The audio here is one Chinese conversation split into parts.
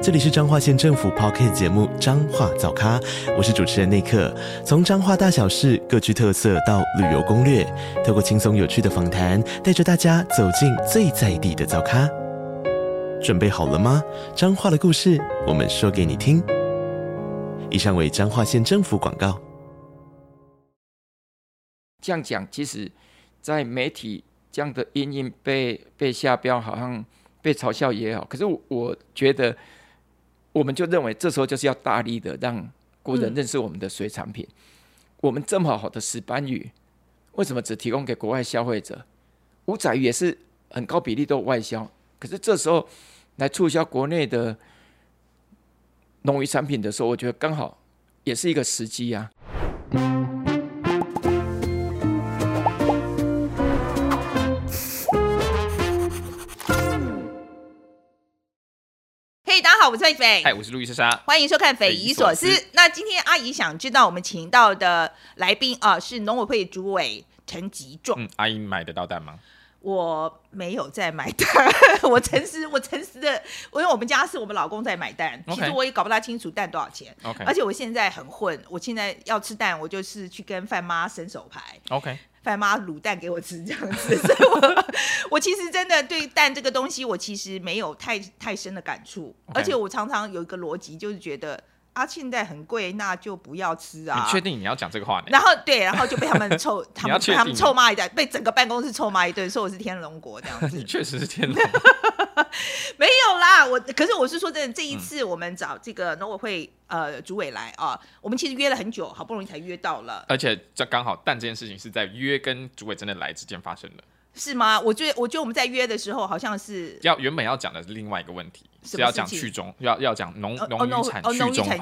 这里是彰化县政府 Podcast 节目《彰化早咖》，我是主持人内克。从彰化大小事各具特色到旅游攻略，透过轻松有趣的访谈，带着大家走进最在地的早咖。准备好了吗？彰化的故事，我们说给你听。以上为彰化县政府广告。这样讲，其实，在媒体这样的阴影被被下标，好像被嘲笑也好。可是我，我觉得。我们就认为这时候就是要大力的让国人认识我们的水产品。嗯、我们这么好的石斑鱼，为什么只提供给国外消费者？五仔鱼也是很高比例都外销，可是这时候来促销国内的农渔产品的时候，我觉得刚好也是一个时机啊。我是斐，嗨，我是路易莎莎，欢迎收看《匪夷所思》。那今天阿姨想知道，我们请到的来宾啊，是农委会主委陈吉仲。嗯，阿姨买得到蛋吗？我没有在买蛋，我诚实，我诚实的，因为我们家是我们老公在买蛋，Okay. 其实我也搞不大清楚蛋多少钱。OK，而且我现在很混，我现在要吃蛋，我就是去跟范妈伸手牌。OK。范妈卤蛋给我吃这样子，所以我我其实真的对蛋这个东西，我其实没有太太深的感触.而且我常常有一个逻辑，就是觉得啊，现在很贵，那就不要吃啊。你确定你要讲这个话呢？然后对，然后就被他们臭，他们他们臭骂一顿，被整个办公室臭骂一顿，说我是天龙国这样子。你确实是天龙。没有啦，我可是我是说真的，这一次我们找这个农委会呃主委来啊，我们其实约了很久，好不容易才约到了，而且这刚好，但这件事情是在约跟主委真的来之间发生的。是吗？我觉得，我觉得我们在约的时候，好像是要原本要讲的是另外一个问题，是要讲去中，要要讲农农渔产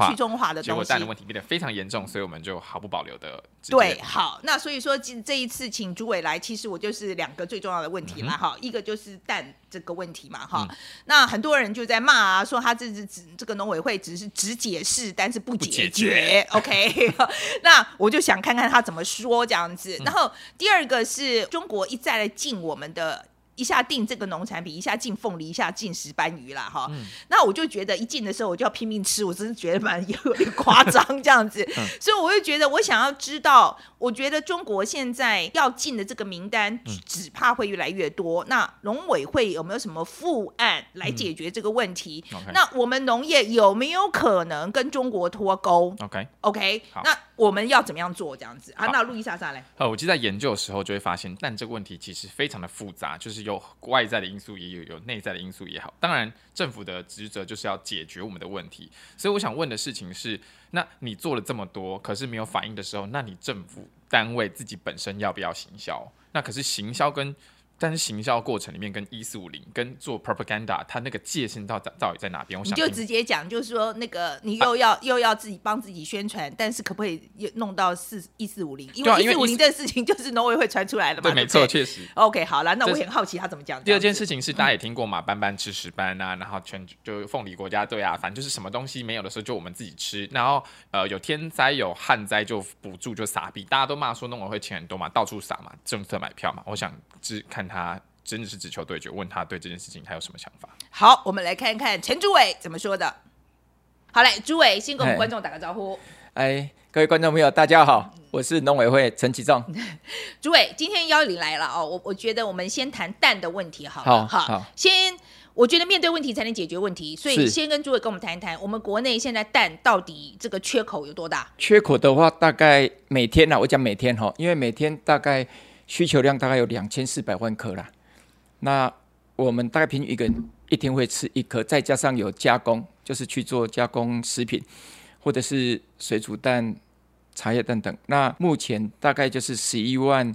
去中化的东西，结果蛋的问题变得非常严重，所以我们就毫不保留的。对，好，那所以说这这一次请朱伟来，其实我就是两个最重要的问题了哈，嗯、一个就是蛋这个问题嘛哈，嗯、那很多人就在骂啊，说他这是只这个农委会只是只解释，但是不解决，解决，OK，那我就想看看他怎么说这样子，嗯、然后第二个是中国一再来。进我们的。一下进这个农产品，一下进凤梨，一下进石斑鱼啦。哈。嗯、那我就觉得一进的时候我就要拼命吃，我真是觉得蛮有点夸张这样子。嗯、所以我就觉得我想要知道，我觉得中国现在要进的这个名单，只怕会越来越多。嗯、那农委会有没有什么副案来解决这个问题？那我们农业有没有可能跟中国脱钩？OK OK，那我们要怎么样做这样子啊？那路易莎莎嘞？呃，我记得在研究的时候就会发现，但这个问题其实非常的复杂，就是。有外在的因素，也有有内在的因素也好。当然，政府的职责就是要解决我们的问题。所以，我想问的事情是：那你做了这么多，可是没有反应的时候，那你政府单位自己本身要不要行销？那可是行销跟。但是行销过程里面跟一四五零跟做 propaganda，它那个界限到到底在哪边？我想你就直接讲，就是说那个你又要、啊、又要自己帮自己宣传，但是可不可以弄到四一四五零？因为一四五零这个事情就是农委会传出来的嘛。对，没错，确实。OK，好了，那我很好奇他怎么讲。第二件事情是大家也听过嘛，班班吃石斑啊，然后全就凤梨国家队啊，反正就是什么东西没有的时候就我们自己吃，然后呃有天灾有旱灾就补助就撒币，大家都骂说农委会钱很多嘛，到处撒嘛，政策买票嘛，我想只看他。真的是只求对决，问他对这件事情他有什么想法？好，我们来看看陈朱伟怎么说的。好嘞，朱伟先跟我们观众打个招呼。哎，各位观众朋友，大家好，我是农委会陈吉仲。朱伟，今天邀你来了哦，我我觉得我们先谈蛋的问题好，好，好，好，先，我觉得面对问题才能解决问题，所以先跟诸位跟我们谈一谈，我们国内现在蛋到底这个缺口有多大？缺口的话，大概每天呢，我讲每天哈，因为每天大概需求量大概有两千四百万颗啦。那我们大概平均一个人一天会吃一颗，再加上有加工，就是去做加工食品，或者是水煮蛋、茶叶蛋等。那目前大概就是十一万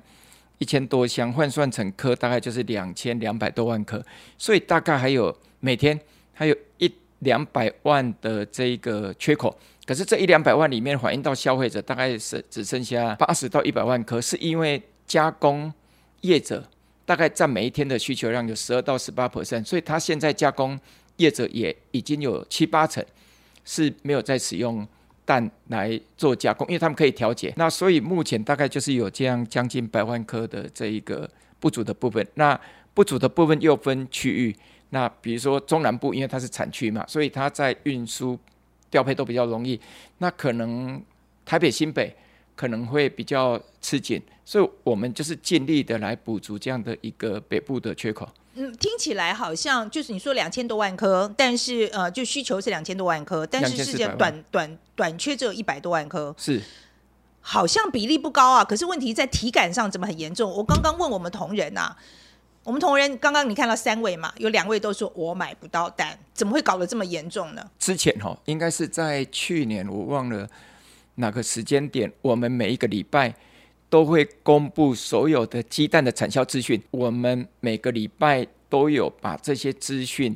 一千多箱，换算成颗大概就是两千两百多万颗，所以大概还有每天还有一两百万的这个缺口。可是这一两百万里面反映到消费者，大概是只剩下八十到一百万颗，是因为加工业者。大概占每一天的需求量有十二到十八 percent，所以它现在加工业者也已经有七八成是没有在使用蛋来做加工，因为他们可以调节。那所以目前大概就是有这样将近百万颗的这一个不足的部分。那不足的部分又分区域，那比如说中南部，因为它是产区嘛，所以它在运输调配都比较容易。那可能台北新北可能会比较吃紧，所以我们就是尽力的来补足这样的一个北部的缺口。嗯，听起来好像就是你说两千多万颗，但是呃，就需求是两千多万颗，但是世界短短短缺只有一百多万颗，是好像比例不高啊。可是问题在体感上怎么很严重？我刚刚问我们同仁呐、啊，我们同仁刚刚你看到三位嘛，有两位都说我买不到蛋，怎么会搞得这么严重呢？之前哈，应该是在去年，我忘了哪个时间点，我们每一个礼拜。都会公布所有的鸡蛋的产销资讯，我们每个礼拜都有把这些资讯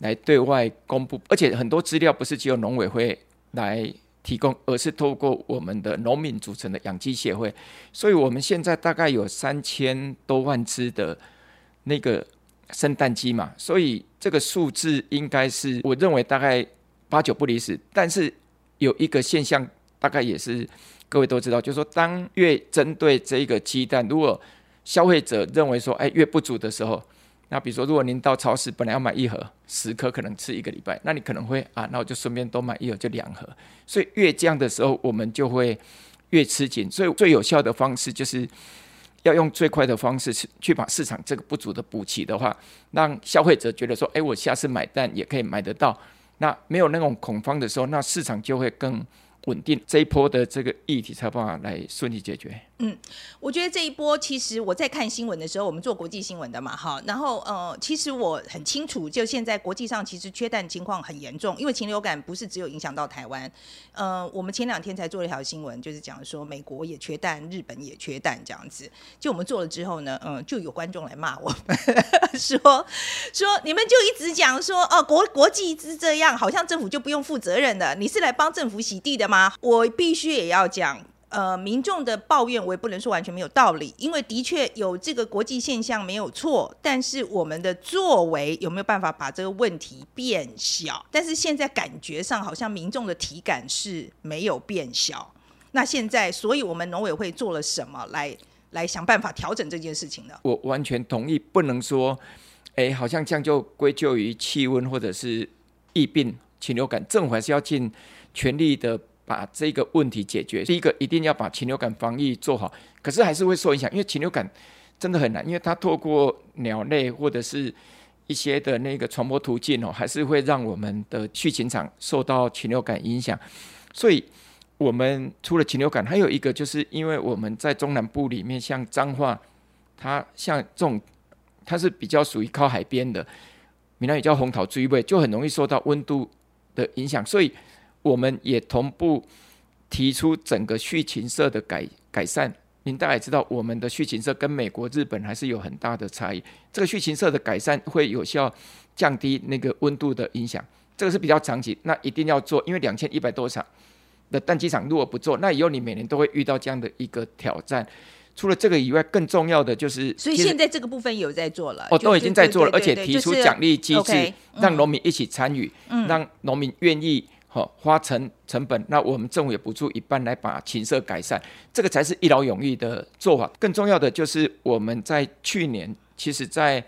来对外公布，而且很多资料不是只有农委会来提供，而是透过我们的农民组成的养鸡协会，所以我们现在大概有三千多万只的那个生蛋鸡嘛，所以这个数字应该是我认为大概八九不离十，但是有一个现象大概也是。各位都知道，就是说，当越针对这一个鸡蛋，如果消费者认为说，哎，越不足的时候，那比如说，如果您到超市本来要买一盒十颗，可能吃一个礼拜，那你可能会啊，那我就顺便多买一盒，就两盒。所以越这样的时候，我们就会越吃紧。所以最有效的方式，就是要用最快的方式去去把市场这个不足的补齐的话，让消费者觉得说，哎，我下次买蛋也可以买得到。那没有那种恐慌的时候，那市场就会更。稳定这一波的这个议题才办法来顺利解决。嗯，我觉得这一波其实我在看新闻的时候，我们做国际新闻的嘛，哈，然后呃，其实我很清楚，就现在国际上其实缺蛋情况很严重，因为禽流感不是只有影响到台湾。呃，我们前两天才做了一条新闻，就是讲说美国也缺蛋，日本也缺蛋这样子。就我们做了之后呢，嗯，就有观众来骂我们，说说你们就一直讲说 哦，国国际一直这样，好像政府就不用负责任的，你是来帮政府洗地的吗？我必须也要讲，呃，民众的抱怨我也不能说完全没有道理，因为的确有这个国际现象没有错，但是我们的作为有没有办法把这个问题变小？但是现在感觉上好像民众的体感是没有变小。那现在，所以我们农委会做了什么来来想办法调整这件事情呢？我完全同意，不能说，哎，好像这样就归咎于气温或者是疫病、禽流感，政府还是要尽全力的。把这个问题解决，第一个一定要把禽流感防疫做好。可是还是会受影响，因为禽流感真的很难，因为它透过鸟类或者是一些的那个传播途径哦，还是会让我们的畜禽场受到禽流感影响。所以，我们除了禽流感，还有一个就是因为我们在中南部里面，像彰化，它像这种它是比较属于靠海边的，闽南语叫红桃追尾，就很容易受到温度的影响，所以。我们也同步提出整个畜禽舍的改改善。您大概知道，我们的畜禽舍跟美国、日本还是有很大的差异。这个畜禽舍的改善会有效降低那个温度的影响，这个是比较长期，那一定要做。因为两千一百多场的蛋鸡场如果不做，那以后你每年都会遇到这样的一个挑战。除了这个以外，更重要的就是，所以现在这个部分有在做了，哦，都已经在做了，而且提出奖励机制，让农民一起参与，让农民愿意。好，花成成本，那我们政府也补助一半来把禽舍改善，这个才是一劳永逸的做法。更重要的就是我们在去年，其实，在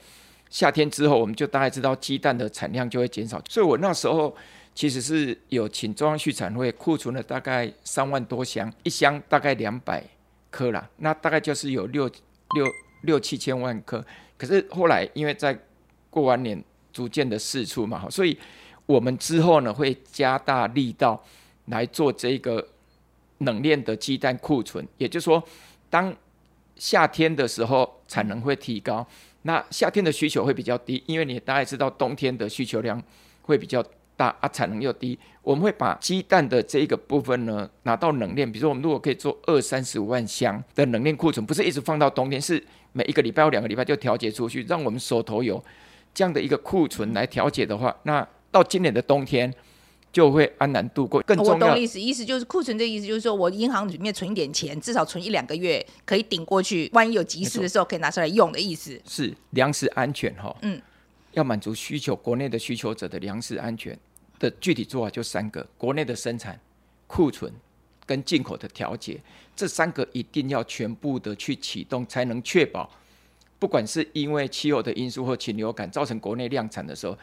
夏天之后，我们就大概知道鸡蛋的产量就会减少，所以我那时候其实是有请中央畜产会库存了大概三万多箱，一箱大概两百颗啦，那大概就是有六六六七千万颗。可是后来因为在过完年逐渐的释出嘛，所以。我们之后呢，会加大力道来做这个冷链的鸡蛋库存，也就是说，当夏天的时候产能会提高，那夏天的需求会比较低，因为你大概知道冬天的需求量会比较大啊，产能又低，我们会把鸡蛋的这一个部分呢拿到冷链，比如说我们如果可以做二三十五万箱的冷链库存，不是一直放到冬天，是每一个礼拜或两个礼拜就调节出去，让我们手头有这样的一个库存来调节的话，那。到今年的冬天，就会安然度过。更重要，我懂意思，意思就是库存的意思就是说我银行里面存一点钱，至少存一两个月可以顶过去，万一有急事的时候可以拿出来用的意思。是粮食安全哈，嗯，要满足需求，国内的需求者的粮食安全的具体做法就三个：国内的生产、库存跟进口的调节，这三个一定要全部的去启动，才能确保，不管是因为气候的因素或禽流感造成国内量产的时候。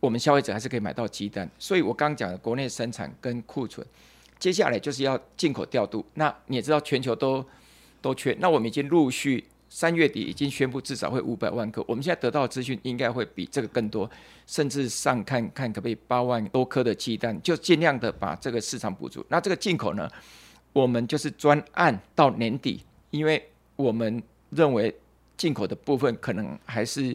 我们消费者还是可以买到鸡蛋，所以我刚刚讲的国内生产跟库存，接下来就是要进口调度。那你也知道全球都都缺，那我们已经陆续三月底已经宣布至少会五百万颗，我们现在得到的资讯应该会比这个更多，甚至上看看可不可以八万多颗的鸡蛋，就尽量的把这个市场补足。那这个进口呢，我们就是专案到年底，因为我们认为进口的部分可能还是。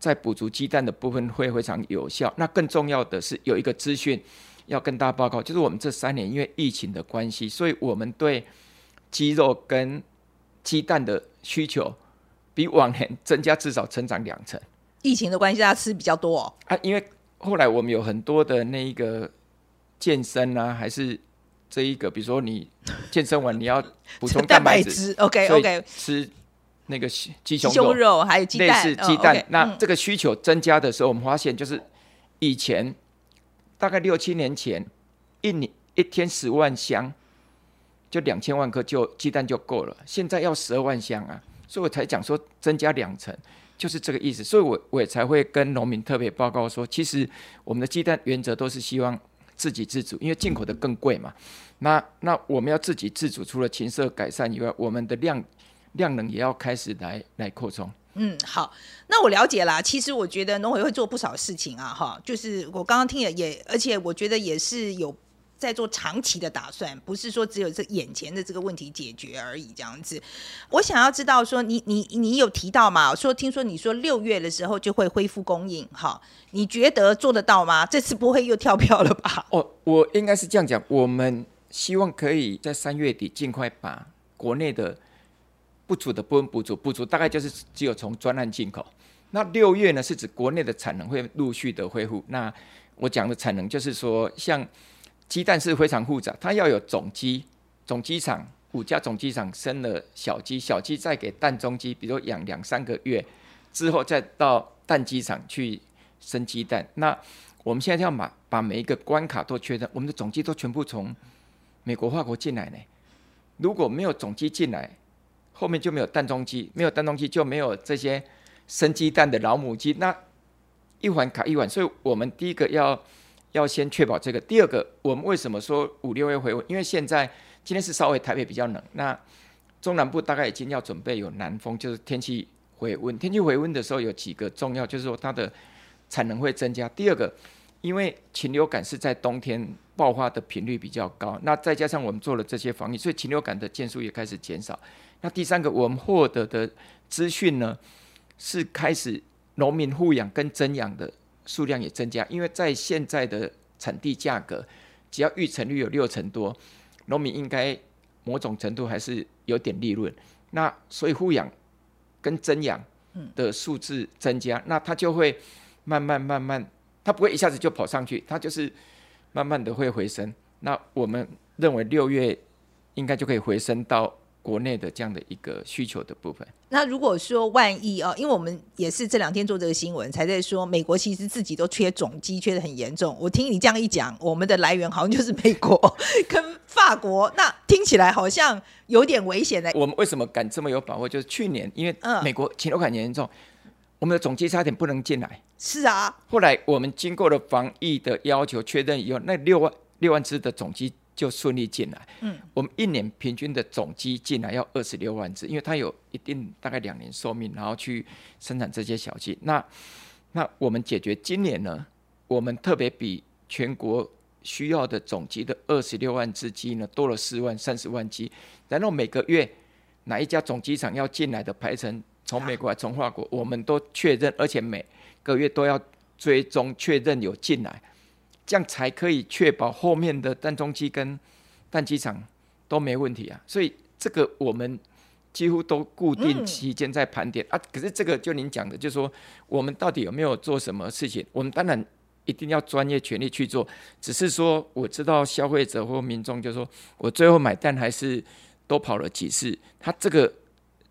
在补足鸡蛋的部分会非常有效。那更重要的是有一个资讯要跟大家报告，就是我们这三年因为疫情的关系，所以我们对鸡肉跟鸡蛋的需求比往年增加至少成长两成。疫情的关系，大家吃比较多哦。啊，因为后来我们有很多的那一个健身啊，还是这一个，比如说你健身完你要补充蛋白质，OK OK，吃。那个鸡胸肉，胸肉还有鸡蛋，类似鸡蛋。哦 okay, 那这个需求增加的时候，我们发现就是以前大概六七年前，一年一天十万箱，就两千万颗就鸡蛋就够了。现在要十二万箱啊，所以我才讲说增加两成，就是这个意思。所以我我也才会跟农民特别报告说，其实我们的鸡蛋原则都是希望自给自足，因为进口的更贵嘛。那那我们要自给自足，除了禽舍改善以外，我们的量。量能也要开始来来扩充。嗯，好，那我了解啦。其实我觉得农委会做不少事情啊，哈，就是我刚刚听了也，而且我觉得也是有在做长期的打算，不是说只有这眼前的这个问题解决而已这样子。我想要知道说你，你你你有提到吗？说听说你说六月的时候就会恢复供应，哈，你觉得做得到吗？这次不会又跳票了吧？哦，我应该是这样讲，我们希望可以在三月底尽快把国内的。不足的部分补足，不足大概就是只有从专案进口。那六月呢，是指国内的产能会陆续的恢复。那我讲的产能就是说，像鸡蛋是非常复杂，它要有种鸡，种鸡场五家种鸡场生了小鸡，小鸡再给蛋中鸡，比如养两三个月之后，再到蛋鸡场去生鸡蛋。那我们现在要把把每一个关卡都确认，我们的种鸡都全部从美国、法国进来呢。如果没有种鸡进来，后面就没有蛋中鸡，没有蛋中鸡就没有这些生鸡蛋的老母鸡，那一环卡一环，所以我们第一个要要先确保这个。第二个，我们为什么说五六月回温？因为现在今天是稍微台北比较冷，那中南部大概已经要准备有南风，就是天气回温。天气回温的时候有几个重要，就是说它的产能会增加。第二个，因为禽流感是在冬天爆发的频率比较高，那再加上我们做了这些防疫，所以禽流感的件数也开始减少。那第三个，我们获得的资讯呢，是开始农民护养跟增养的数量也增加，因为在现在的产地价格，只要育成率有六成多，农民应该某种程度还是有点利润。那所以护养跟增养的数字增加，那它就会慢慢慢慢，它不会一下子就跑上去，它就是慢慢的会回升。那我们认为六月应该就可以回升到。国内的这样的一个需求的部分，那如果说万一啊，因为我们也是这两天做这个新闻，才在说美国其实自己都缺种鸡，缺的很严重。我听你这样一讲，我们的来源好像就是美国 跟法国，那听起来好像有点危险的。我们为什么敢这么有把握？就是去年因为美国禽流感严重，我们的种鸡差点不能进来。是啊，后来我们经过了防疫的要求确认以后，那六万六万只的种鸡。就顺利进来。嗯，我们一年平均的总鸡进来要二十六万只，因为它有一定大概两年寿命，然后去生产这些小鸡。那那我们解决今年呢，我们特别比全国需要的总鸡的二十六万只鸡呢多了四万三十万鸡。然后每个月哪一家总鸡场要进来的排程，从美国还从法国，我们都确认，而且每个月都要追踪确认有进来。这样才可以确保后面的蛋中机跟蛋鸡场都没问题啊，所以这个我们几乎都固定期间在盘点、嗯、啊。可是这个就您讲的，就是说我们到底有没有做什么事情？我们当然一定要专业全力去做。只是说，我知道消费者或民众就说，我最后买单还是多跑了几次。他这个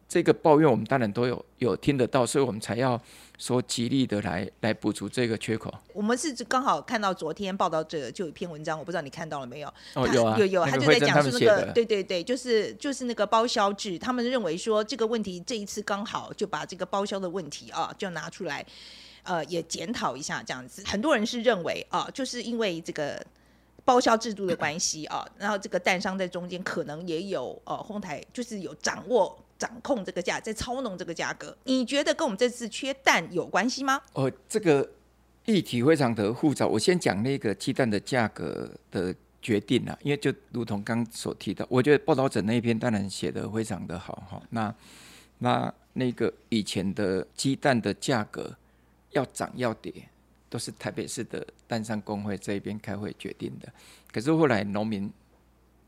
这个抱怨，我们当然都有有听得到，所以我们才要。说极力的来来补足这个缺口。我们是刚好看到昨天报道者就有一篇文章，我不知道你看到了没有？哦，有啊，有有，他就在讲说那个，对对对，就是就是那个包销制，他们认为说这个问题这一次刚好就把这个包销的问题啊，就拿出来，呃，也检讨一下这样子。很多人是认为啊，就是因为这个包销制度的关系啊，然后这个蛋商在中间可能也有呃哄抬，就是有掌握。掌控这个价，在操弄这个价格，你觉得跟我们这次缺蛋有关系吗？哦，这个议题非常的复杂。我先讲那个鸡蛋的价格的决定啊，因为就如同刚所提到，我觉得报道者那一篇当然写得非常的好哈。那那那个以前的鸡蛋的价格要涨要跌，都是台北市的蛋商工会这边开会决定的。可是后来农民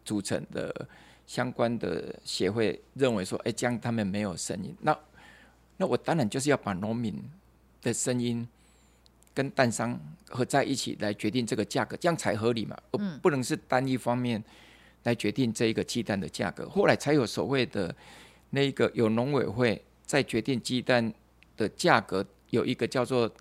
组成的。相关的协会认为说，哎，这样他们没有声音。那那我当然就是要把农民的声音跟蛋商合在一起来决定这个价格，这样才合理嘛。而不能是单一方面来决定这一个鸡蛋的价格。后来才有所谓的那个有农委会在决定鸡蛋的价格，有一个叫做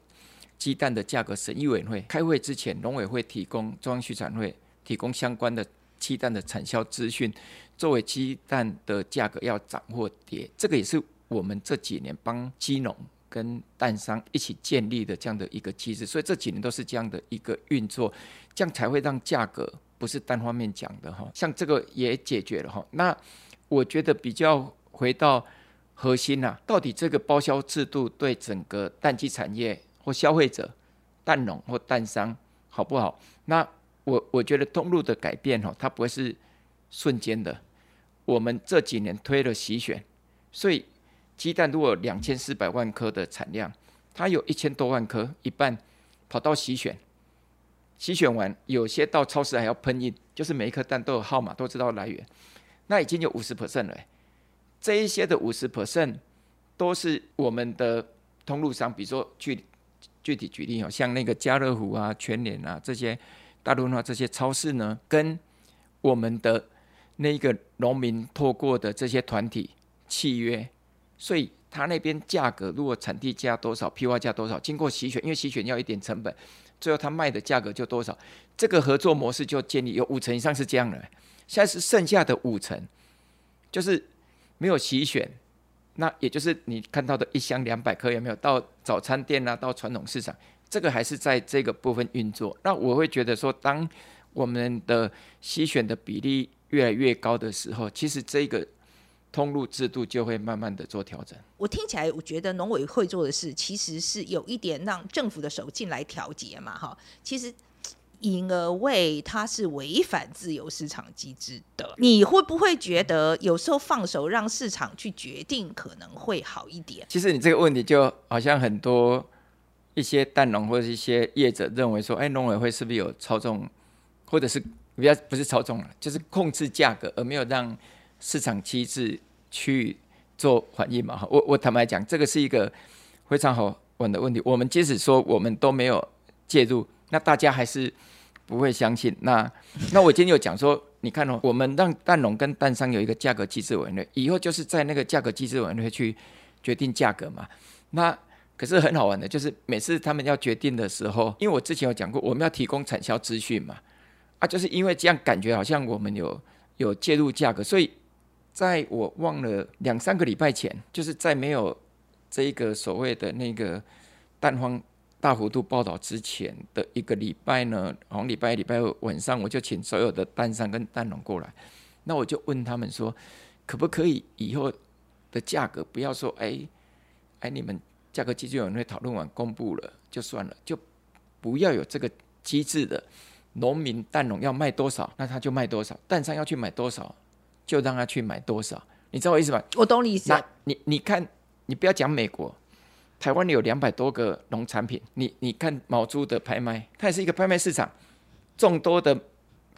鸡蛋的价格审议委员会。开会之前，农委会提供中央畜产会提供相关的鸡蛋的产销资讯。作为鸡蛋的价格要涨或跌，这个也是我们这几年帮鸡农跟蛋商一起建立的这样的一个机制，所以这几年都是这样的一个运作，这样才会让价格不是单方面讲的哈。像这个也解决了哈。那我觉得比较回到核心呐，到底这个包销制度对整个蛋鸡产业或消费者、蛋农或蛋商好不好？那我我觉得通路的改变哈，它不会是瞬间的。我们这几年推了洗选，所以鸡蛋如果两千四百万颗的产量，它有一千多万颗，一半跑到洗选，洗选完有些到超市还要喷印，就是每一颗蛋都有号码，都知道来源，那已经有五十 percent 了。这一些的五十 percent 都是我们的通路商，比如说具具体举例哦，像那个家乐福啊、全联啊这些大润发这些超市呢，跟我们的。那一个农民透过的这些团体契约，所以他那边价格如果产地价多少，批发价多少，经过洗选，因为洗选要一点成本，最后他卖的价格就多少，这个合作模式就建立，有五成以上是这样的，现在是剩下的五成，就是没有洗选，那也就是你看到的一箱两百颗有没有到早餐店啊，到传统市场，这个还是在这个部分运作。那我会觉得说，当我们的洗选的比例。越来越高的时候，其实这个通路制度就会慢慢的做调整。我听起来，我觉得农委会做的事其实是有一点让政府的手进来调节嘛，哈。其实因而为它是违反自由市场机制的。你会不会觉得有时候放手让市场去决定可能会好一点？其实你这个问题就好像很多一些蛋农或者一些业者认为说，哎，农委会是不是有操纵，或者是？比较不是操纵了，就是控制价格，而没有让市场机制去做反应嘛。我我坦白讲，这个是一个非常好问的问题。我们即使说我们都没有介入，那大家还是不会相信。那那我今天有讲说，你看哦，我们让蛋农跟蛋商有一个价格机制委员会，以后就是在那个价格机制委员会去决定价格嘛。那可是很好玩的，就是每次他们要决定的时候，因为我之前有讲过，我们要提供产销资讯嘛。啊，就是因为这样感觉好像我们有有介入价格，所以在我忘了两三个礼拜前，就是在没有这一个所谓的那个蛋荒大幅度报道之前的一个礼拜呢，好像礼拜、礼拜二晚上，我就请所有的蛋商跟蛋农过来，那我就问他们说，可不可以以后的价格不要说，哎哎，你们价格机制委员会讨论完公布了就算了，就不要有这个机制的。农民蛋农要卖多少，那他就卖多少；蛋商要去买多少，就让他去买多少。你知道我意思吧？我懂你意思。那你你看，你不要讲美国，台湾有两百多个农产品。你你看毛猪的拍卖，它也是一个拍卖市场，众多的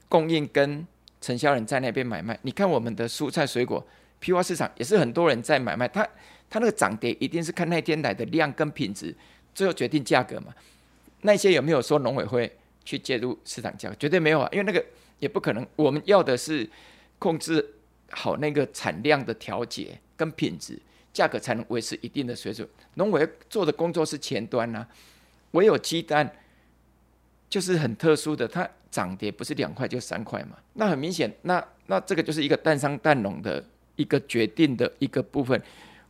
供应跟承销人在那边买卖。你看我们的蔬菜水果批发市场，也是很多人在买卖。它它那个涨跌一定是看那天来的量跟品质，最后决定价格嘛。那些有没有说农委会去介入市场价格？绝对没有啊，因为那个也不可能。我们要的是控制好那个产量的调节跟品质，价格才能维持一定的水准。农委做的工作是前端呐、啊，唯有鸡蛋就是很特殊的，它涨跌不是两块就三块嘛。那很明显，那那这个就是一个蛋商蛋农的一个决定的一个部分。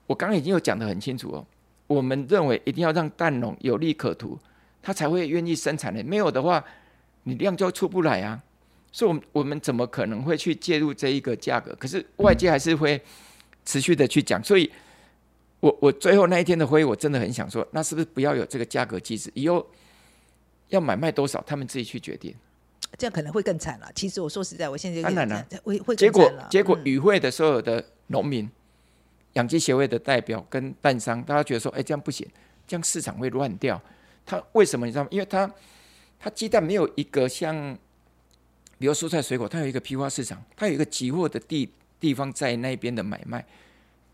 我刚刚已经有讲得很清楚哦，我们认为一定要让蛋农有利可图。他才会愿意生产的，没有的话，你量就出不来啊。所以，我们我们怎么可能会去介入这一个价格？可是外界还是会持续的去讲。所以我我最后那一天的会议，我真的很想说，那是不是不要有这个价格机制？以后要买卖多少，他们自己去决定。这样可能会更惨了。其实我说实在，我现在当然了，会会结果结果与会的所有的农民、养鸡协会的代表跟蛋商，大家觉得说，哎，这样不行，这样市场会乱掉。它为什么你知道吗？因为它它鸡蛋没有一个像，比如蔬菜水果，它有一个批发市场，它有一个集货的地地方在那边的买卖，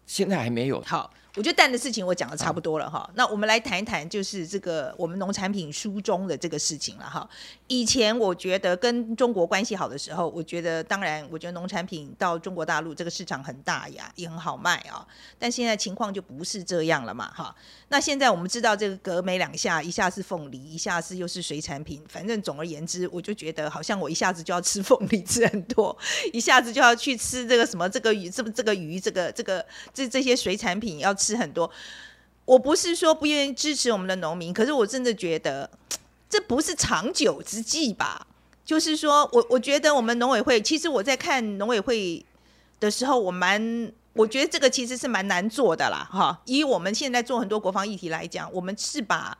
现在还没有。好。我觉得蛋的事情我讲的差不多了哈，啊、那我们来谈一谈就是这个我们农产品书中的这个事情了哈。以前我觉得跟中国关系好的时候，我觉得当然我觉得农产品到中国大陆这个市场很大呀，也很好卖啊。但现在情况就不是这样了嘛哈。那现在我们知道这个隔没两下，一下是凤梨，一下是又是水产品，反正总而言之，我就觉得好像我一下子就要吃凤梨吃很多，一下子就要去吃这个什么这个鱼，这么这个鱼，这个这个这这些水产品要吃。很多，我不是说不愿意支持我们的农民，可是我真的觉得 这不是长久之计吧？就是说我我觉得我们农委会，其实我在看农委会的时候，我蛮我觉得这个其实是蛮难做的啦，哈。以我们现在做很多国防议题来讲，我们是把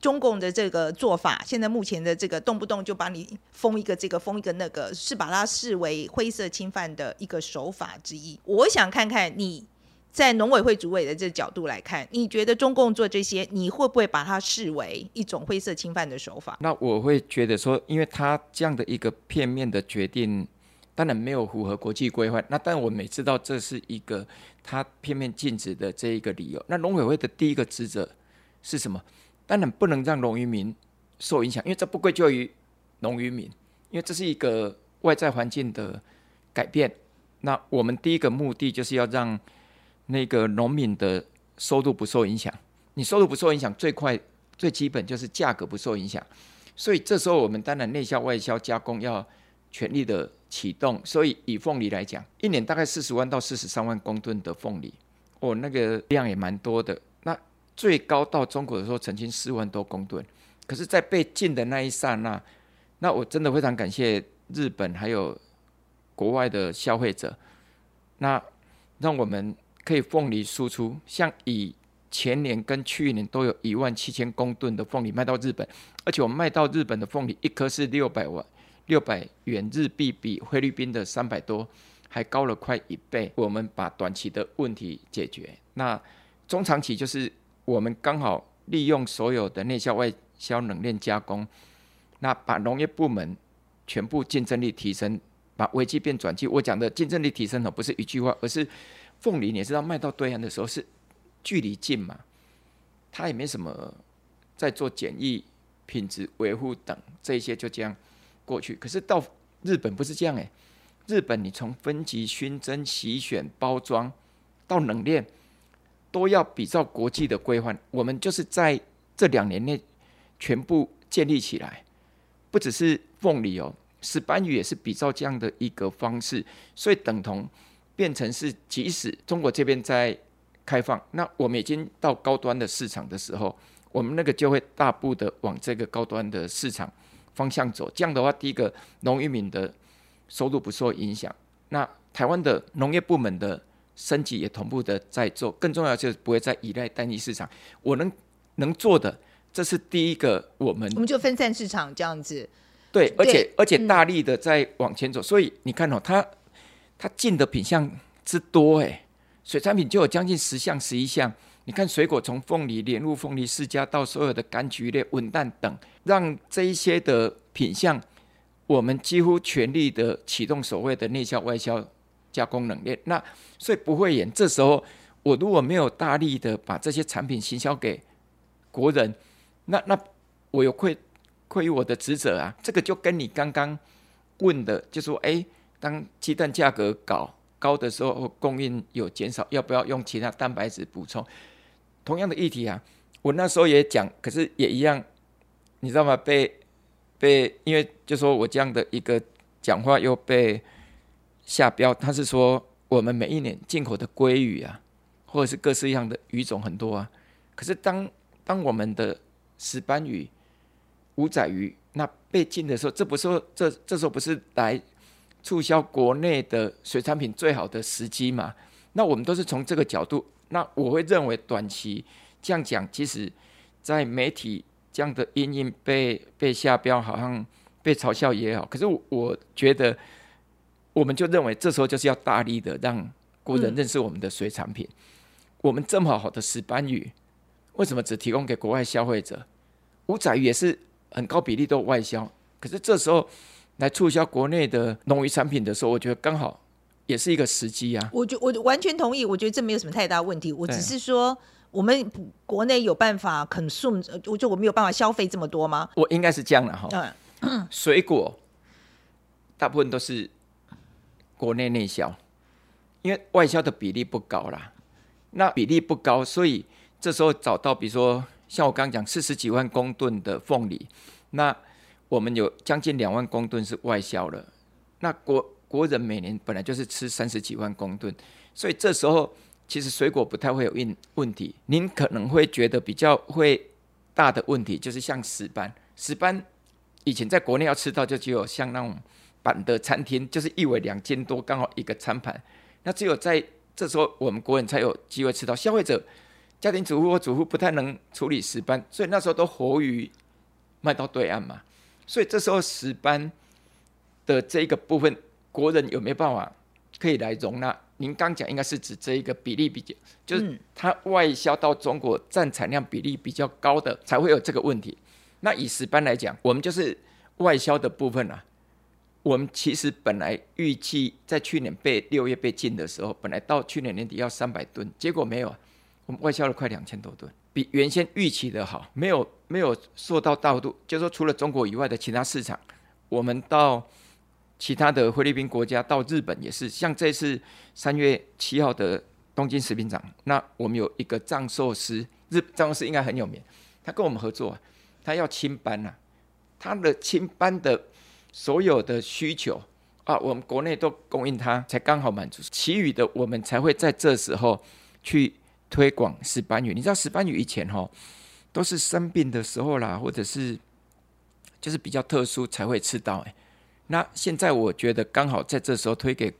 中共的这个做法，现在目前的这个动不动就把你封一个这个封一个那个，是把它视为灰色侵犯的一个手法之一。我想看看你。在农委会主委的这角度来看，你觉得中共做这些，你会不会把它视为一种灰色侵犯的手法？那我会觉得说，因为他这样的一个片面的决定，当然没有符合国际规范。那但我们也知道这是一个他片面禁止的这一个理由。那农委会的第一个职责是什么？当然不能让农渔民受影响，因为这不归咎于农渔民，因为这是一个外在环境的改变。那我们第一个目的就是要让。那个农民的收入不受影响，你收入不受影响，最快最基本就是价格不受影响，所以这时候我们当然内销外销加工要全力的启动。所以以凤梨来讲，一年大概四十万到四十三万公吨的凤梨，哦，那个量也蛮多的。那最高到中国的时候，曾经四万多公吨。可是，在被禁的那一刹那，那我真的非常感谢日本还有国外的消费者，那让我们。可以凤梨输出，像以前年跟去年都有一万七千公吨的凤梨卖到日本，而且我们卖到日本的凤梨一颗是六百万六百元日币，比菲律宾的三百多还高了快一倍。我们把短期的问题解决，那中长期就是我们刚好利用所有的内销外销冷链加工，那把农业部门全部竞争力提升，把危机变转机。我讲的竞争力提升呢，不是一句话，而是。凤梨，你知道卖到对岸的时候是距离近嘛，他也没什么在做检疫、品质维护等这些，就这样过去。可是到日本不是这样哎，日本你从分级、熏蒸、洗选、包装到冷链，都要比照国际的规范。我们就是在这两年内全部建立起来，不只是凤梨哦，石斑鱼也是比照这样的一个方式，所以等同。变成是，即使中国这边在开放，那我们已经到高端的市场的时候，我们那个就会大步的往这个高端的市场方向走。这样的话，第一个农渔民的收入不受影响，那台湾的农业部门的升级也同步的在做。更重要就是不会再依赖单一市场。我能能做的，这是第一个，我们我们就分散市场这样子。对，而且而且大力的在往前走。所以你看哦，它。它进的品项之多诶，水产品就有将近十项、十一项。你看水果从凤梨、莲雾、凤梨释迦到所有的柑橘类、文旦等，让这一些的品项，我们几乎全力的启动所谓的内销外销加工冷链。那所以不会演。这时候我如果没有大力的把这些产品行销给国人，那那。我有愧愧于我的职责啊。这个就跟你刚刚问的，就说，哎，当鸡蛋价格高高的时候，供应有减少，要不要用其他蛋白质补充？同样的议题啊，我那时候也讲，可是也一样，你知道吗？被被因为就说我这样的一个讲话又被下标，他是说我们每一年进口的鲑鱼啊，或者是各式各样的鱼种很多啊，可是当当我们的石斑鱼、五仔鱼那被禁的时候，这不是这这时候不是来促销国内的水产品最好的时机嘛？那我们都是从这个角度，那我会认为短期这样讲，其实在媒体。这样的阴影被被下标，好像被嘲笑也好。可是我，我觉得，我们就认为这时候就是要大力的让国人认识我们的水产品。嗯、我们这么好的石斑鱼，为什么只提供给国外消费者？五仔鱼也是很高比例都外销。可是这时候来促销国内的农渔产品的时候，我觉得刚好也是一个时机啊。我觉我完全同意，我觉得这没有什么太大问题。我只是说。我们国内有办法 consume，我就我们有办法消费这么多吗？我应该是这样的哈。嗯，水果大部分都是国内内销，因为外销的比例不高啦。那比例不高，所以这时候找到，比如说像我刚刚讲四十几万公吨的凤梨，那我们有将近两万公吨是外销了。那国国人每年本来就是吃三十几万公吨，所以这时候。其实水果不太会有问问题，您可能会觉得比较会大的问题，就是像石斑。石斑以前在国内要吃到，就只有像那种板的餐厅，就是一尾两斤多，刚好一个餐盘。那只有在这时候，我们国人才有机会吃到。消费者、家庭主妇或主妇不太能处理石斑，所以那时候都活鱼卖到对岸嘛。所以这时候石斑的这一个部分，国人有没有办法可以来容纳？您刚讲应该是指这一个比例比较，就是它外销到中国占产量比例比较高的才会有这个问题。那以石斑来讲，我们就是外销的部分啊。我们其实本来预计在去年被六月被禁的时候，本来到去年年底要三百吨，结果没有，我们外销了快两千多吨，比原先预期的好，没有没有受到大幅度，就是说除了中国以外的其他市场，我们到。其他的菲律宾国家到日本也是，像这次三月七号的东京食品展，那我们有一个藏寿司，日藏寿司应该很有名，他跟我们合作，他要青斑呐，他的青斑的所有的需求啊，我们国内都供应他，才刚好满足，其余的我们才会在这时候去推广石斑鱼。你知道石斑鱼以前哈都是生病的时候啦，或者是就是比较特殊才会吃到哎。那现在我觉得刚好在这时候推给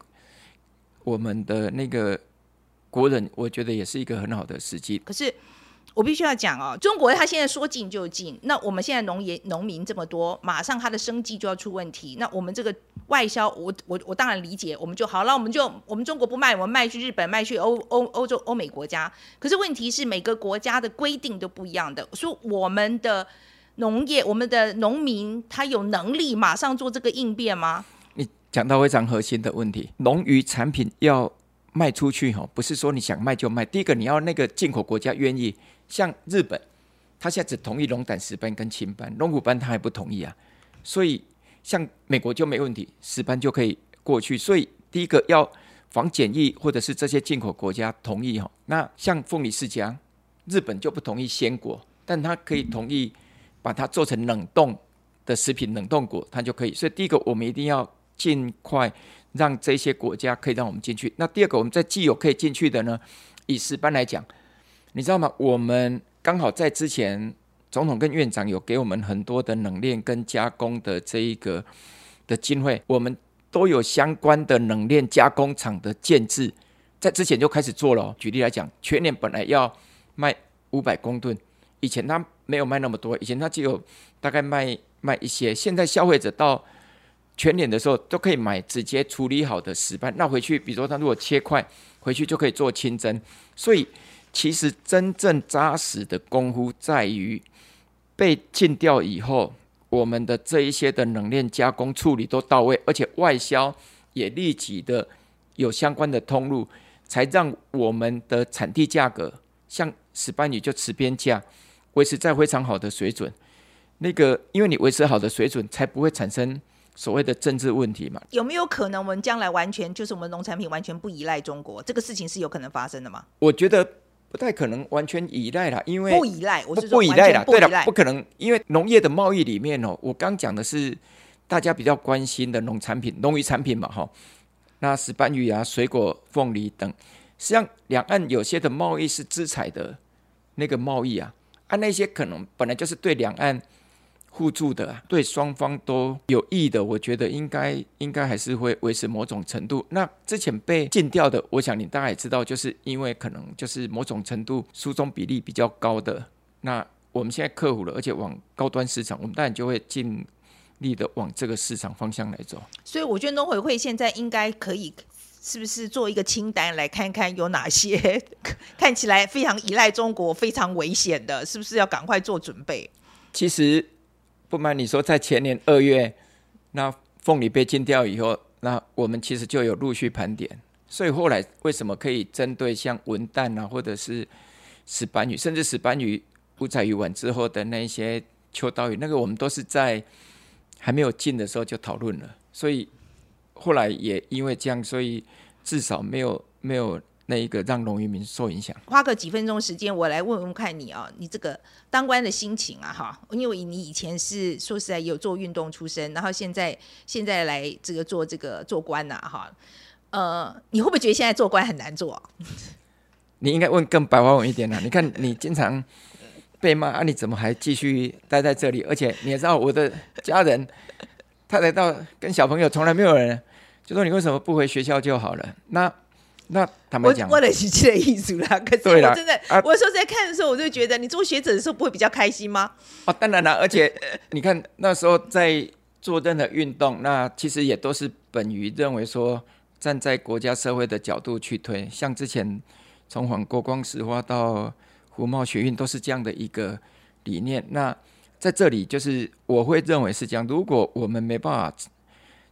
我们的那个国人，我觉得也是一个很好的时机。可是我必须要讲哦，中国他现在说禁就禁，那我们现在农业农民这么多，马上他的生计就要出问题。那我们这个外销，我我我当然理解，我们就好了，我们就我们中国不卖，我们卖去日本，卖去欧欧欧洲、欧美国家。可是问题是每个国家的规定都不一样的，所以我们的。农业，我们的农民他有能力马上做这个应变吗？你讲到非常核心的问题，农渔产品要卖出去哈，不是说你想卖就卖。第一个，你要那个进口国家愿意，像日本，他现在只同意龙胆石斑跟青斑，龙骨斑他还不同意啊。所以像美国就没问题，石斑就可以过去。所以第一个要防检疫，或者是这些进口国家同意哈。那像凤梨世家，日本就不同意鲜果，但他可以同意。把它做成冷冻的食品，冷冻果它就可以。所以第一个，我们一定要尽快让这些国家可以让我们进去。那第二个，我们在既有可以进去的呢，以石斑来讲，你知道吗？我们刚好在之前，总统跟院长有给我们很多的冷链跟加工的这一个的经费，我们都有相关的冷链加工厂的建置，在之前就开始做了。举例来讲，全年本来要卖五百公吨，以前他。没有卖那么多，以前他只有大概卖卖一些。现在消费者到全年的时候都可以买直接处理好的石斑，那回去，比如说他如果切块回去就可以做清蒸。所以其实真正扎实的功夫在于被禁掉以后，我们的这一些的冷链加工处理都到位，而且外销也立即的有相关的通路，才让我们的产地价格像石斑鱼就持边价。维持在非常好的水准，那个，因为你维持好的水准，才不会产生所谓的政治问题嘛。有没有可能我们将来完全就是我们农产品完全不依赖中国？这个事情是有可能发生的吗？我觉得不太可能完全依赖啦，因为不依赖，我是说不依赖啦，对了，不可能，因为农业的贸易里面哦，我刚讲的是大家比较关心的农产品、农渔产品嘛，哈，那石斑鱼啊、水果、凤梨等，实际上两岸有些的贸易是资产的那个贸易啊，啊，那些可能本来就是对两岸。互助的，对双方都有益的，我觉得应该应该还是会维持某种程度。那之前被禁掉的，我想你大概也知道，就是因为可能就是某种程度输中比例比较高的。那我们现在克服了，而且往高端市场，我们当然就会尽力的往这个市场方向来走。所以我觉得农委会现在应该可以，是不是做一个清单来看看有哪些 看起来非常依赖中国、非常危险的，是不是要赶快做准备？其实。不瞒你说，在前年二月，那凤梨被禁掉以后，那我们其实就有陆续盘点。所以后来为什么可以针对像文旦啊，或者是石斑鱼，甚至石斑鱼五彩鱼完之后的那些秋刀鱼，那个我们都是在还没有禁的时候就讨论了。所以后来也因为这样，所以至少没有没有。那一个让农渔民受影响，花个几分钟时间，我来问问看你啊、哦，你这个当官的心情啊，哈，因为你以前是说实在有做运动出身，然后现在现在来这个做这个做官呐、啊，哈，呃，你会不会觉得现在做官很难做？你应该问更白话文一点啊，你看你经常被骂啊，你怎么还继续待在这里？而且你也知道我的家人，他来到跟小朋友从来没有人就说你为什么不回学校就好了？那。那他们讲，我我的是这个意思啦。可是我真的，啊、我说在看的时候，我就觉得，你做学者的时候不会比较开心吗？哦，当然了，而且你看那时候在做任何运动，那其实也都是本于认为说站在国家社会的角度去推。像之前从反国光石化到服贸学运，都是这样的一个理念。那在这里，就是我会认为是这样。如果我们没办法。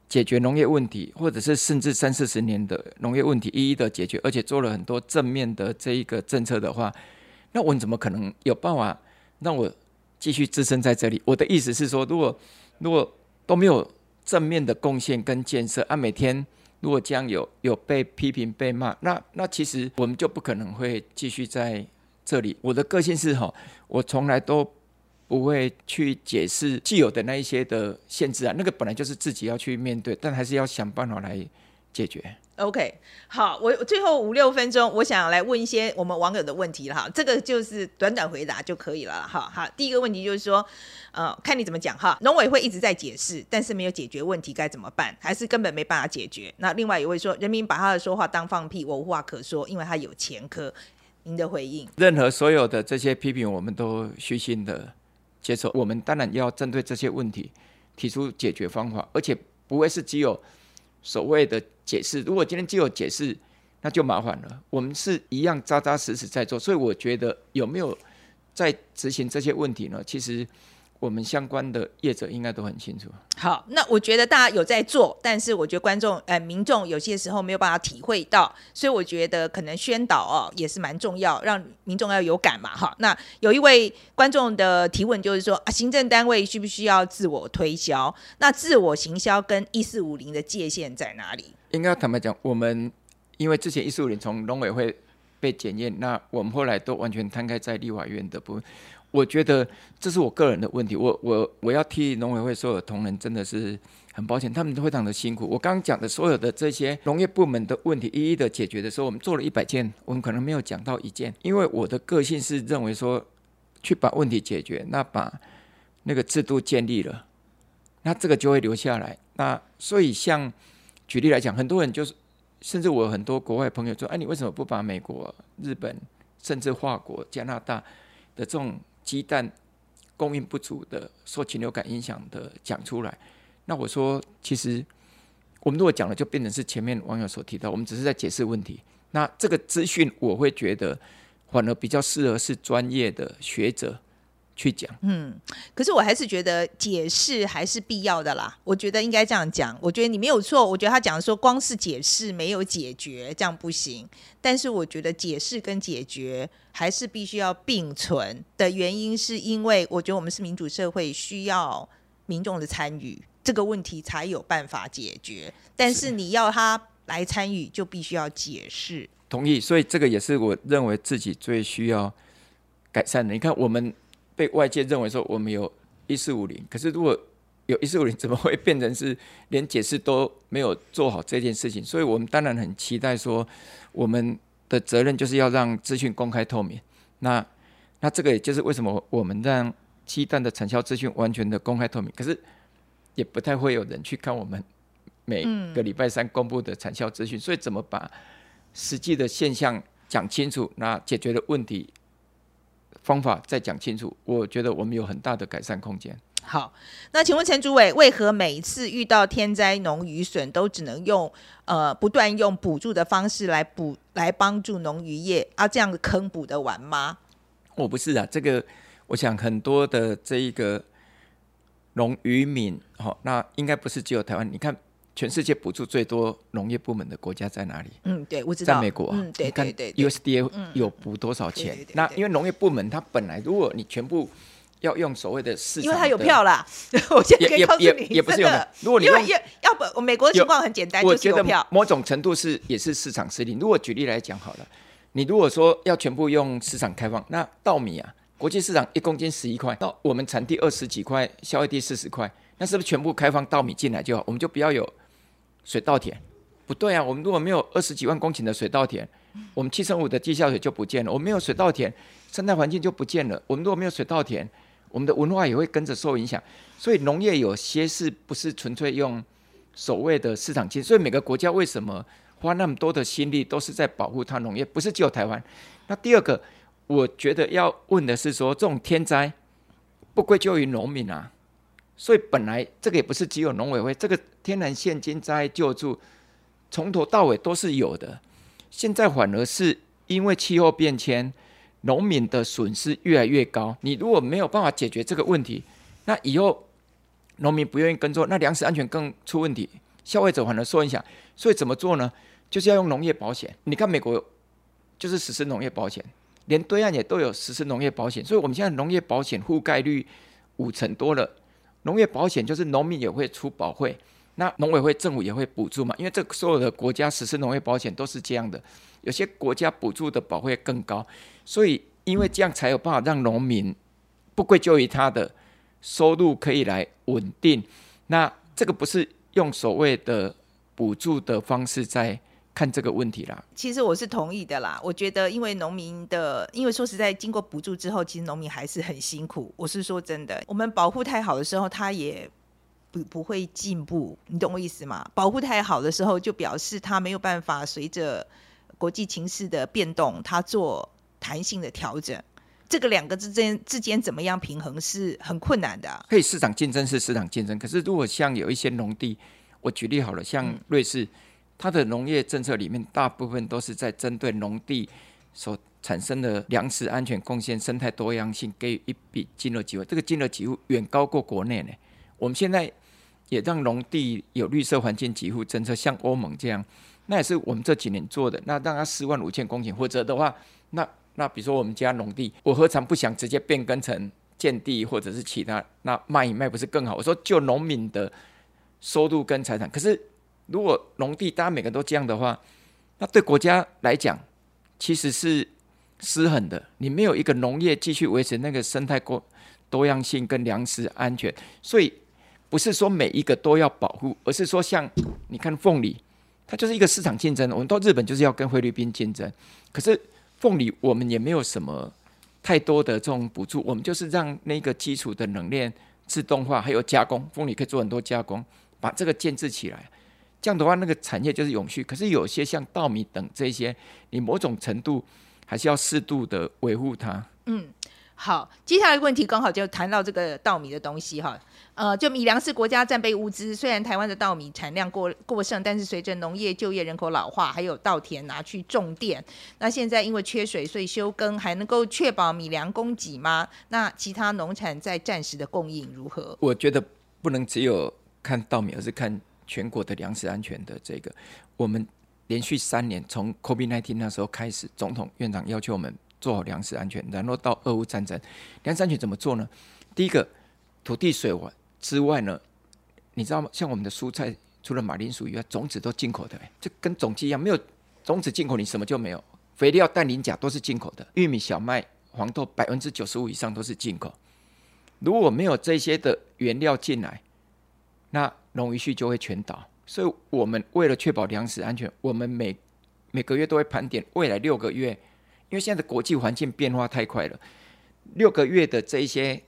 解决农业问题，或者是甚至三四十年的农业问题一一的解决，而且做了很多正面的这一个政策的话，那我怎么可能有办法让我继续支撑在这里？我的意思是说，如果如果都没有正面的贡献跟建设，啊，每天如果这样有有被批评被骂，那那其实我们就不可能会继续在这里。我的个性是哈，我从来都。不会去解释既有的那一些的限制啊，那个本来就是自己要去面对，但还是要想办法来解决。OK，好，我最后五六分钟，我想来问一些我们网友的问题了哈，这个就是短短回答就可以了哈。好，第一个问题就是说，呃，看你怎么讲哈。农委会一直在解释，但是没有解决问题，该怎么办？还是根本没办法解决？那另外一位说，人民把他的说话当放屁，我无话可说，因为他有前科。您的回应？任何所有的这些批评，我们都虚心的。接受，我们当然要针对这些问题提出解决方法，而且不会是只有所谓的解释。如果今天只有解释，那就麻烦了。我们是一样扎扎实实在做，所以我觉得有没有在执行这些问题呢？其实。我们相关的业者应该都很清楚。好，那我觉得大家有在做，但是我觉得观众呃民众有些时候没有办法体会到，所以我觉得可能宣导哦也是蛮重要，让民众要有感嘛哈。那有一位观众的提问就是说啊，行政单位需不需要自我推销？那自我行销跟一四五零的界限在哪里？应该坦白讲，我们因为之前一四五零从农委会被检验，那我们后来都完全摊开在立法院的部分。我觉得这是我个人的问题，我我我要替农委会所有同仁真的是很抱歉，他们都非常的辛苦。我刚刚讲的所有的这些农业部门的问题一一的解决的时候，我们做了一百件，我们可能没有讲到一件，因为我的个性是认为说，去把问题解决，那把那个制度建立了，那这个就会留下来。那所以像举例来讲，很多人就是，甚至我很多国外朋友说，哎，你为什么不把美国、日本，甚至法国、加拿大的这种鸡蛋供应不足的、受禽流感影响的讲出来，那我说，其实我们如果讲了，就变成是前面网友所提到，我们只是在解释问题。那这个资讯，我会觉得反而比较适合是专业的学者去讲。嗯，可是我还是觉得解释还是必要的啦。我觉得应该这样讲。我觉得你没有错。我觉得他讲说光是解释没有解决，这样不行。但是我觉得解释跟解决还是必须要并存的原因，是因为我觉得我们是民主社会，需要民众的参与，这个问题才有办法解决。但是你要他来参与，就必须要解释。同意。所以这个也是我认为自己最需要改善的。你看我们。被外界认为说我们有一四五零，可是如果有一四五零，怎么会变成是连解释都没有做好这件事情？所以我们当然很期待说，我们的责任就是要让资讯公开透明。那那这个也就是为什么我们让鸡蛋的产销资讯完全的公开透明，可是也不太会有人去看我们每个礼拜三公布的产销资讯。所以怎么把实际的现象讲清楚，那解决的问题。方法再讲清楚，我觉得我们有很大的改善空间。好，那请问陈主委，为何每一次遇到天灾农渔损，都只能用呃不断用补助的方式来补来帮助农渔业啊？这样的坑补得完吗？我不是啊，这个我想很多的这一个农渔民，好、哦，那应该不是只有台湾，你看。全世界补助最多农业部门的国家在哪里？嗯，对，我知道，在美国。嗯，对对对，USDA 有补多少钱？那因为农业部门它本来，如果你全部要用所谓的市场，因为它有票啦。我先可以告诉你，也也也不是用的。如果因为要不，美国的情况很简单，就是有票。某种程度是也是市场失灵。如果举例来讲好了，你如果说要全部用市场开放，那稻米啊，国际市场一公斤十一块，到我们产地二十几块，消费地四十块，那是不是全部开放稻米进来就好？我们就不要有。水稻田不对啊！我们如果没有二十几万公顷的水稻田，我们七成五的地下水就不见了。我们没有水稻田，生态环境就不见了。我们如果没有水稻田，我们的文化也会跟着受影响。所以农业有些是不是纯粹用所谓的市场经济？所以每个国家为什么花那么多的心力都是在保护它农业？不是只有台湾。那第二个，我觉得要问的是说，这种天灾不归咎于农民啊。所以本来这个也不是只有农委会，这个天然现金灾救助从头到尾都是有的。现在反而是因为气候变迁，农民的损失越来越高。你如果没有办法解决这个问题，那以后农民不愿意耕作，那粮食安全更出问题，消费者反而受影响。所以怎么做呢？就是要用农业保险。你看美国就是实施农业保险，连对岸也都有实施农业保险。所以我们现在农业保险覆盖率五成多了。农业保险就是农民也会出保费，那农委会政府也会补助嘛？因为这所有的国家实施农业保险都是这样的，有些国家补助的保费更高，所以因为这样才有办法让农民不归咎于他的收入可以来稳定。那这个不是用所谓的补助的方式在。看这个问题啦，其实我是同意的啦。我觉得，因为农民的，因为说实在，经过补助之后，其实农民还是很辛苦。我是说真的，我们保护太好的时候，他也不不会进步。你懂我意思吗？保护太好的时候，就表示他没有办法随着国际情势的变动，他做弹性的调整。这个两个之间之间怎么样平衡是很困难的。可以市场竞争是市场竞争，可是如果像有一些农地，我举例好了，像瑞士。嗯它的农业政策里面，大部分都是在针对农地所产生的粮食安全贡献、生态多样性，给予一笔金额给付。这个金额几乎远高过国内呢。我们现在也让农地有绿色环境给付政策，像欧盟这样，那也是我们这几年做的。那让它四万五千公顷，或者的话，那那比如说我们家农地，我何尝不想直接变更成建地或者是其他？那卖一卖不是更好？我说就农民的收入跟财产，可是。如果农地大家每个都这样的话，那对国家来讲其实是失衡的。你没有一个农业继续维持那个生态多多样性跟粮食安全，所以不是说每一个都要保护，而是说像你看凤梨，它就是一个市场竞争。我们到日本就是要跟菲律宾竞争，可是凤梨我们也没有什么太多的这种补助，我们就是让那个基础的冷链自动化，还有加工，凤梨可以做很多加工，把这个建制起来。这样的话，那个产业就是永续。可是有些像稻米等这些，你某种程度还是要适度的维护它。嗯，好，接下来问题刚好就谈到这个稻米的东西哈。呃，就米粮是国家战备物资，虽然台湾的稻米产量过过剩，但是随着农业就业人口老化，还有稻田拿去种电，那现在因为缺水，所以休耕，还能够确保米粮供给吗？那其他农产在暂时的供应如何？我觉得不能只有看稻米，而是看全国的粮食安全的这个。我们连续三年，从 COVID nineteen 那时候开始，总统院长要求我们做好粮食安全，然后到俄乌战争，粮食安全怎么做呢？第一个，土地水。之外呢，你知道吗？像我们的蔬菜，除了马铃薯以外，种子都进口的，就跟种子一样，没有种子进口，你什么就没有。肥料、氮磷钾都是进口的，玉米、小麦、黄豆百分之九十五以上都是进口。如果没有这些的原料进来，那农渔畜就会全倒。所以，我们为了确保粮食安全，我们每每个月都会盘点未来六个月，因为现在的国际环境变化太快了，六个月的这一些。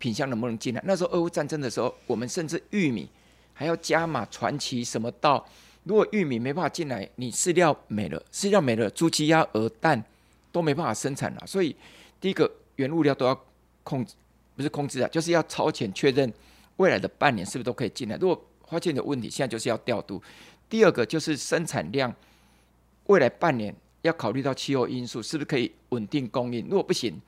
品相能不能进来？那时候俄乌战争的时候，我们甚至玉米还要加码传奇什么到。如果玉米没办法进来，你饲料没了，饲料没了，猪鸡鸭鹅蛋都没办法生产了。所以第一个原物料都要控制，不是控制啊，就是要超前确认未来的半年是不是都可以进来。如果发现的问题，现在就是要调度。第二个就是生产量，未来半年要考虑到气候因素，是不是可以稳定供应？如果不行。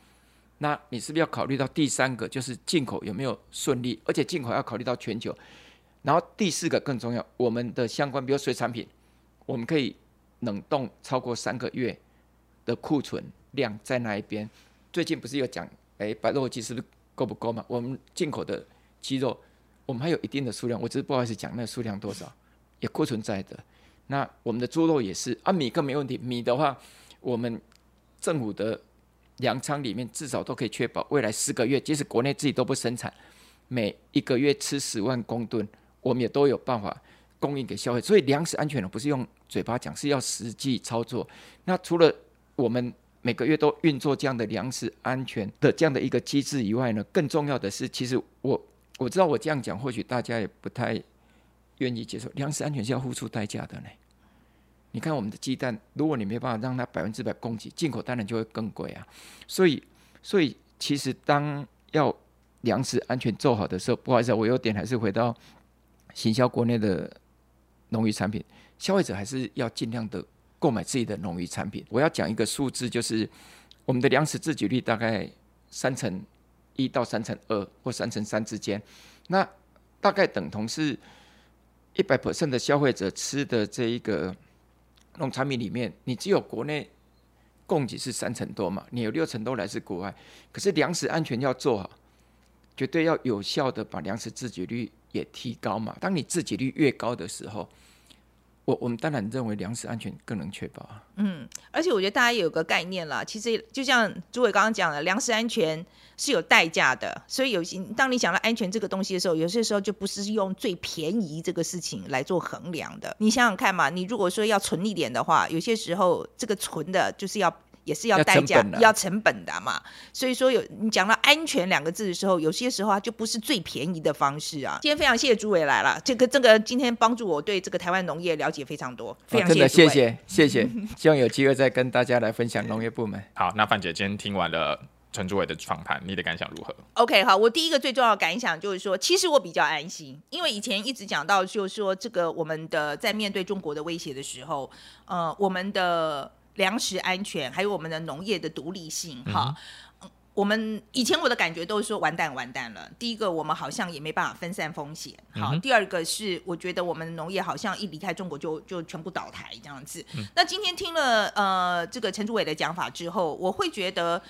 那你是不是要考虑到第三个，就是进口有没有顺利？而且进口要考虑到全球。然后第四个更重要，我们的相关，比如水产品，我们可以冷冻超过三个月的库存量在那一边。最近不是有讲，哎，白肉鸡是不是够不够嘛？我们进口的鸡肉，我们还有一定的数量，我只是不好意思讲那数量多少，也库存在的。那我们的猪肉也是，啊，米更没问题。米的话，我们政府的。粮仓里面至少都可以确保未来十个月，即使国内自己都不生产，每一个月吃十万公吨，我们也都有办法供应给消费。所以粮食安全呢，不是用嘴巴讲，是要实际操作。那除了我们每个月都运作这样的粮食安全的这样的一个机制以外呢，更重要的是，其实我我知道我这样讲，或许大家也不太愿意接受，粮食安全是要付出代价的呢。你看我们的鸡蛋，如果你没办法让它百分之百供给，进口当然就会更贵啊。所以，所以其实当要粮食安全做好的时候，不好意思，我有点还是回到行销国内的农渔产品，消费者还是要尽量的购买自己的农渔产品。我要讲一个数字，就是我们的粮食自给率大概三成一到三成二或三成三之间，那大概等同是一百 percent 的消费者吃的这一个。农产品里面，你只有国内供给是三成多嘛，你有六成都来自国外。可是粮食安全要做好，绝对要有效的把粮食自给率也提高嘛。当你自给率越高的时候，我我们当然认为粮食安全更能确保啊。嗯，而且我觉得大家有个概念啦，其实就像朱伟刚刚讲的，粮食安全是有代价的，所以有些当你想到安全这个东西的时候，有些时候就不是用最便宜这个事情来做衡量的。你想想看嘛，你如果说要存一点的话，有些时候这个存的就是要。也是要代价，要，要成本的嘛。所以说有你讲到安全两个字的时候，有些时候它就不是最便宜的方式啊。今天非常谢谢诸位来了，这个这个今天帮助我对这个台湾农业了解非常多，非常谢谢、哦、真的谢谢谢谢，希望有机会再跟大家来分享农业部门。好，那范姐今天听完了陈主委的访谈，你的感想如何？OK，好，我第一个最重要的感想就是说，其实我比较安心，因为以前一直讲到就是说这个我们的在面对中国的威胁的时候，呃，我们的。粮食安全，还有我们的农业的独立性，哈、嗯，我们以前我的感觉都是说完蛋完蛋了。第一个，我们好像也没办法分散风险，好、嗯。第二个是，我觉得我们农业好像一离开中国就就全部倒台这样子。嗯、那今天听了呃这个陈主委的讲法之后，我会觉得。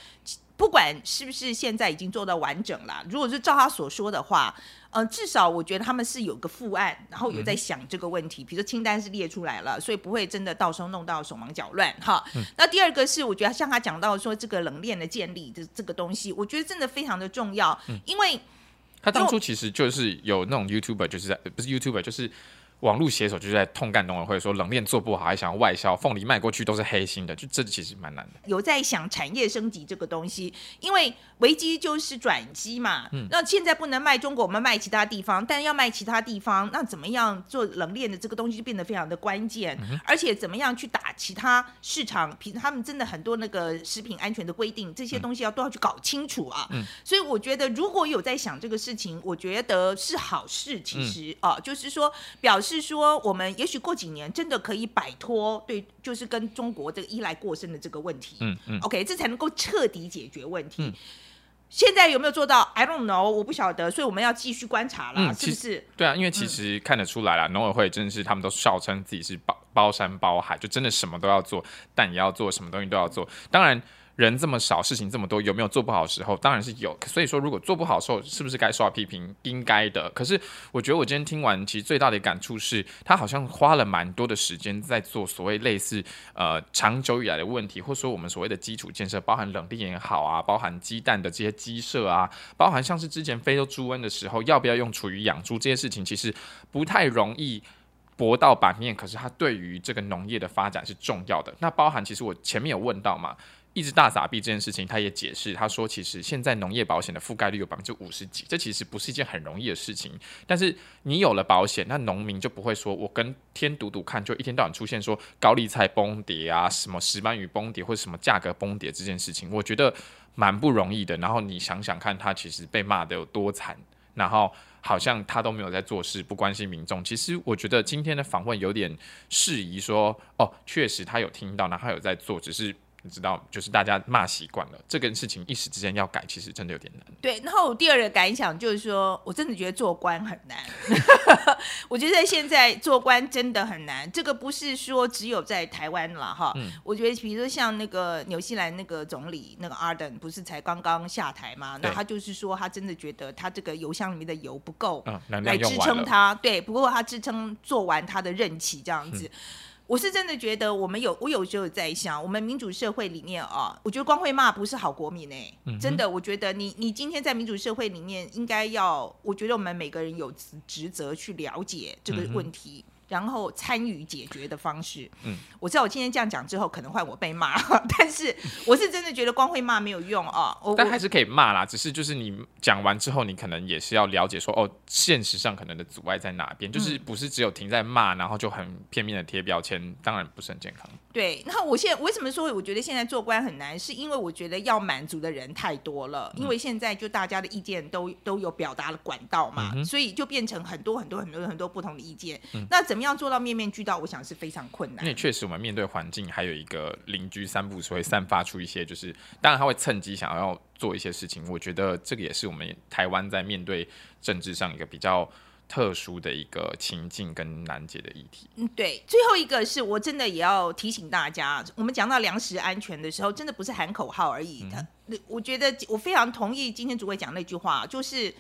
不管是不是现在已经做到完整了，如果是照他所说的话，呃，至少我觉得他们是有个副案，然后有在想这个问题，比如说清单是列出来了，所以不会真的到时候弄到手忙脚乱。哈。嗯、那第二个是，我觉得像他讲到说这个冷链的建立这这个东西，我觉得真的非常的重要，因为他当初其实就是有那种 YouTuber，就是在不是 YouTuber，就是网络写手就是在痛干农委会，说冷链做不好，还想要外销凤梨卖过去都是黑心的，就这其实蛮难的。有在想产业升级这个东西，因为危机就是转机嘛。嗯，那现在不能卖中国，我们卖其他地方，但要卖其他地方，那怎么样做冷链的这个东西就变得非常的关键，嗯、而且怎么样去打其他市场，平他们真的很多那个食品安全的规定，这些东西要都要去搞清楚啊。嗯，所以我觉得如果有在想这个事情，我觉得是好事。其实啊、就是说表示。是说，我们也许过几年真的可以摆脱对，就是跟中国这个依赖过深的这个问题。嗯嗯，OK，这才能够彻底解决问题。嗯、现在有没有做到？I don't know，我不晓得，所以我们要继续观察啦，嗯、是不是？对啊，因为其实看得出来了，农、嗯、委会真的是他们都笑称自己是包包山包海，就真的什么都要做，但也要做，什么东西都要做。当然。人这么少，事情这么多，有没有做不好的时候？当然是有。所以说，如果做不好的时候，是不是该受到批评？应该的。可是，我觉得我今天听完，其实最大的感触是，他好像花了蛮多的时间在做所谓类似呃长久以来的问题，或者说我们所谓的基础建设，包含冷链也好啊，包含鸡蛋的这些鸡舍啊，包含像是之前非洲猪瘟的时候，要不要用厨余养猪这些事情，其实不太容易驳到版面。可是，它对于这个农业的发展是重要的。那包含其实我前面有问到嘛。一直大撒币这件事情，他也解释，他说其实现在农业保险的覆盖率有百分之五十几，这其实不是一件很容易的事情。但是你有了保险，那农民就不会说我跟天赌赌看，就一天到晚出现说高利菜崩跌啊，什么石斑鱼崩跌或者什么价格崩跌这件事情，我觉得蛮不容易的。然后你想想看，他其实被骂得有多惨，然后好像他都没有在做事，不关心民众。其实我觉得今天的访问有点适宜说，哦，确实他有听到，然后他有在做，只是。你知道，就是大家骂习惯了，这个事情一时之间要改，其实真的有点难。对，然后我第二个感想就是说，我真的觉得做官很难。我觉得现在做官真的很难，这个不是说只有在台湾了哈。嗯。我觉得，比如说像那个纽西兰那个总理那个 Ardern，不是才刚刚下台吗？那他就是说，他真的觉得他这个油箱里面的油不够，来支撑他。对，不过他支撑做完他的任期这样子。嗯我是真的觉得，我们有我有时候在想，我们民主社会里面啊，我觉得光会骂不是好国民哎，嗯、真的，我觉得你你今天在民主社会里面应该要，我觉得我们每个人有职责去了解这个问题。嗯然后参与解决的方式，嗯，我知道我今天这样讲之后，可能换我被骂，但是我是真的觉得光会骂没有用啊，但还是可以骂啦，只是就是你讲完之后，你可能也是要了解说，哦，现实上可能的阻碍在哪边，就是不是只有停在骂，然后就很片面的贴标签，当然不是很健康。对，那我现在为什么说我觉得现在做官很难，是因为我觉得要满足的人太多了，因为现在就大家的意见都都有表达的管道嘛，嗯、所以就变成很多很多很多很多不同的意见，嗯、那怎么？样做到面面俱到，我想是非常困难。因为确实，我们面对环境，还有一个邻居三步所会散发出一些，就是当然他会趁机想要做一些事情。我觉得这个也是我们台湾在面对政治上一个比较特殊的一个情境跟难解的议题。嗯，对。最后一个是我真的也要提醒大家，我们讲到粮食安全的时候，真的不是喊口号而已的。嗯、我觉得我非常同意今天主委讲那句话，就是。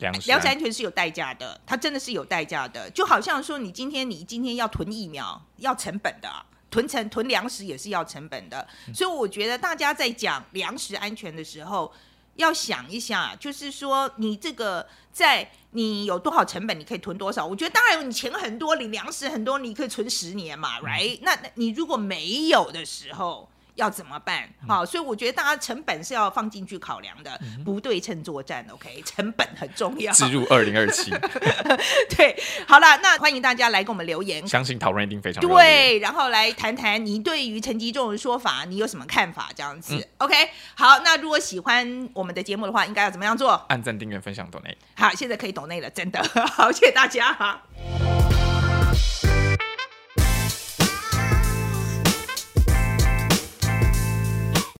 粮食安全是有代价的，它真的是有代价的，就好像说你今天你今天要囤疫苗要成本的，囤成囤粮食也是要成本的，所以我觉得大家在讲粮食安全的时候，要想一下，就是说你这个在你有多少成本，你可以囤多少。我觉得当然你钱很多，你粮食很多，你可以存十年嘛，right？那你如果没有的时候。要怎么办？好，所以我觉得大家成本是要放进去考量的，不对称作战，OK？成本很重要。置入二零二七，对，好了，那欢迎大家来给我们留言，相信讨论一定非常对，然后来谈谈你对于陈吉仲的说法，你有什么看法？这样子、嗯、，OK？好，那如果喜欢我们的节目的话，应该要怎么样做？按赞、订阅、分享、抖内。好，现在可以抖内了，真的，好，谢谢大家哈。